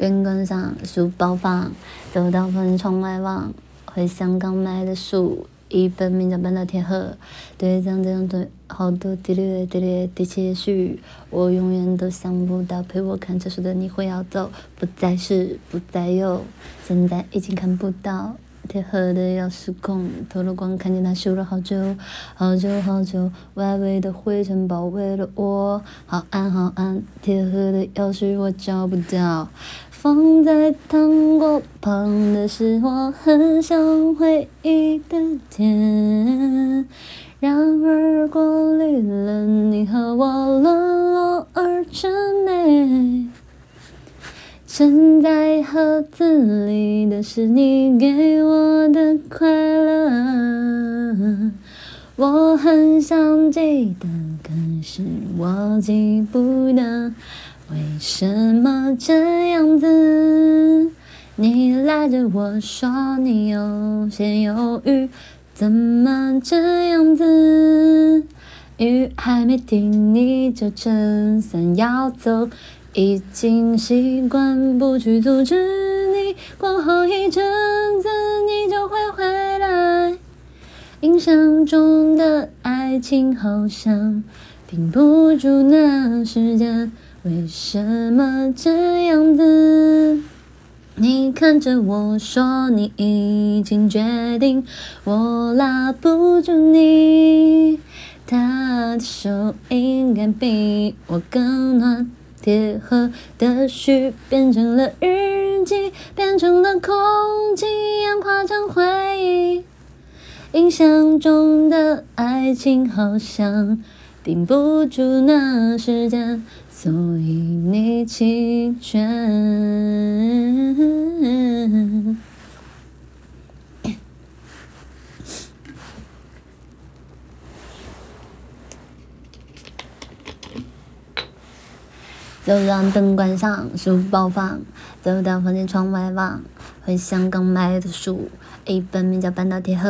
边关上书包放，走到房间窗外望，回香港买的书，一本名叫《半岛铁盒》，对这样这样对，好多滴哩滴哩滴些许，我永远都想不到陪我看这书的你会要走，不再是，不再有，现在已经看不到。铁盒的钥匙孔，透了光，看见它修了好久，好久好久，外围的灰尘包围了我，好暗好暗。铁盒的钥匙我找不到，放在糖果旁的是我很想回忆的甜，然而过滤了你和我沦落而成美。沉在盒子里的是你给我的快乐，我很想记得，可是我记不得，为什么这样子？你拉着我说你有些犹豫，怎么这样子？雨还没停，你就撑伞要走。已经习惯不去阻止你，过后一阵子你就会回来。印象中的爱情好像顶不住那时间，为什么这样子？你看着我说你已经决定，我拉不住你。他的手应该比我更暖。铁盒的序变成了日记，变成了空气，演化成回忆。印象中的爱情好像顶不住那时间，所以你弃权。就让灯关上，书包放，走到房间窗外望，回香港买的书，一本名叫《半岛铁盒》，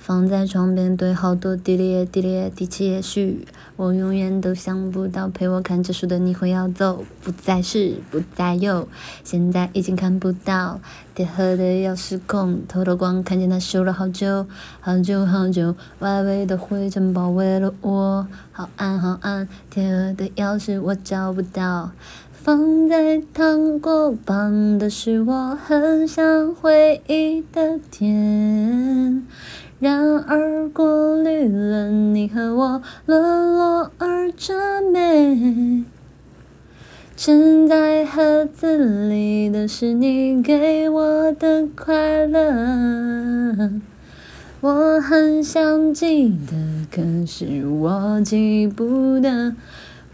放在床边堆好多滴哩滴哩滴些许，我永远都想不到陪我看这书的你会要走，不再是，不再有，现在已经看不到。铁盒的钥匙孔，透了光，看见它修了好久，好久好久，外围的灰尘包围了我，好暗好暗。铁盒的钥匙我找不到，放在糖果旁的是我很想回忆的甜，然而过滤了你和我沦落而真美。沉在盒子里的是你给我的快乐，我很想记得，可是我记不得，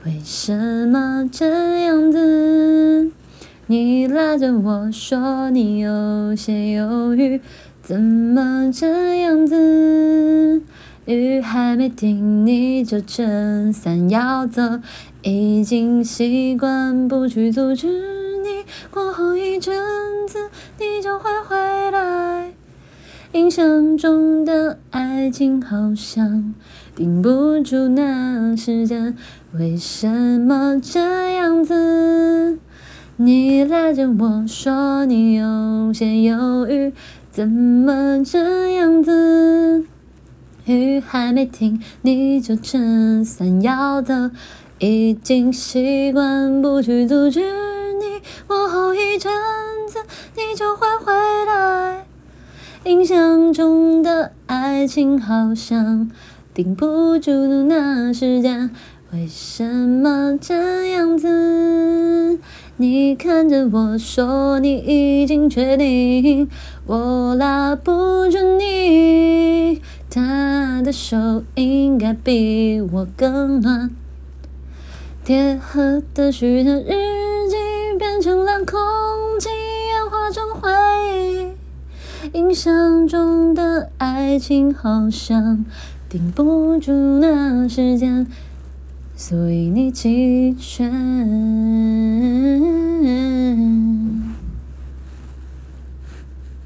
为什么这样子？你拉着我说你有些犹豫，怎么这样子？雨还没停，你就撑伞要走，已经习惯不去阻止你。过后一阵子，你就会回来。印象中的爱情好像顶不住那时间，为什么这样子？你拉着我说你有些犹豫，怎么这样子？雨还没停，你就撑伞要走，已经习惯不去阻止你。过后一阵子，你就会回来。印象中的爱情好像顶不住那时间，为什么这样子？你看着我说你已经确定，我拉不住你。他的手应该比我更暖。铁盒的许的日记变成了空印象中的爱情好像顶不住那时间，所以你弃权。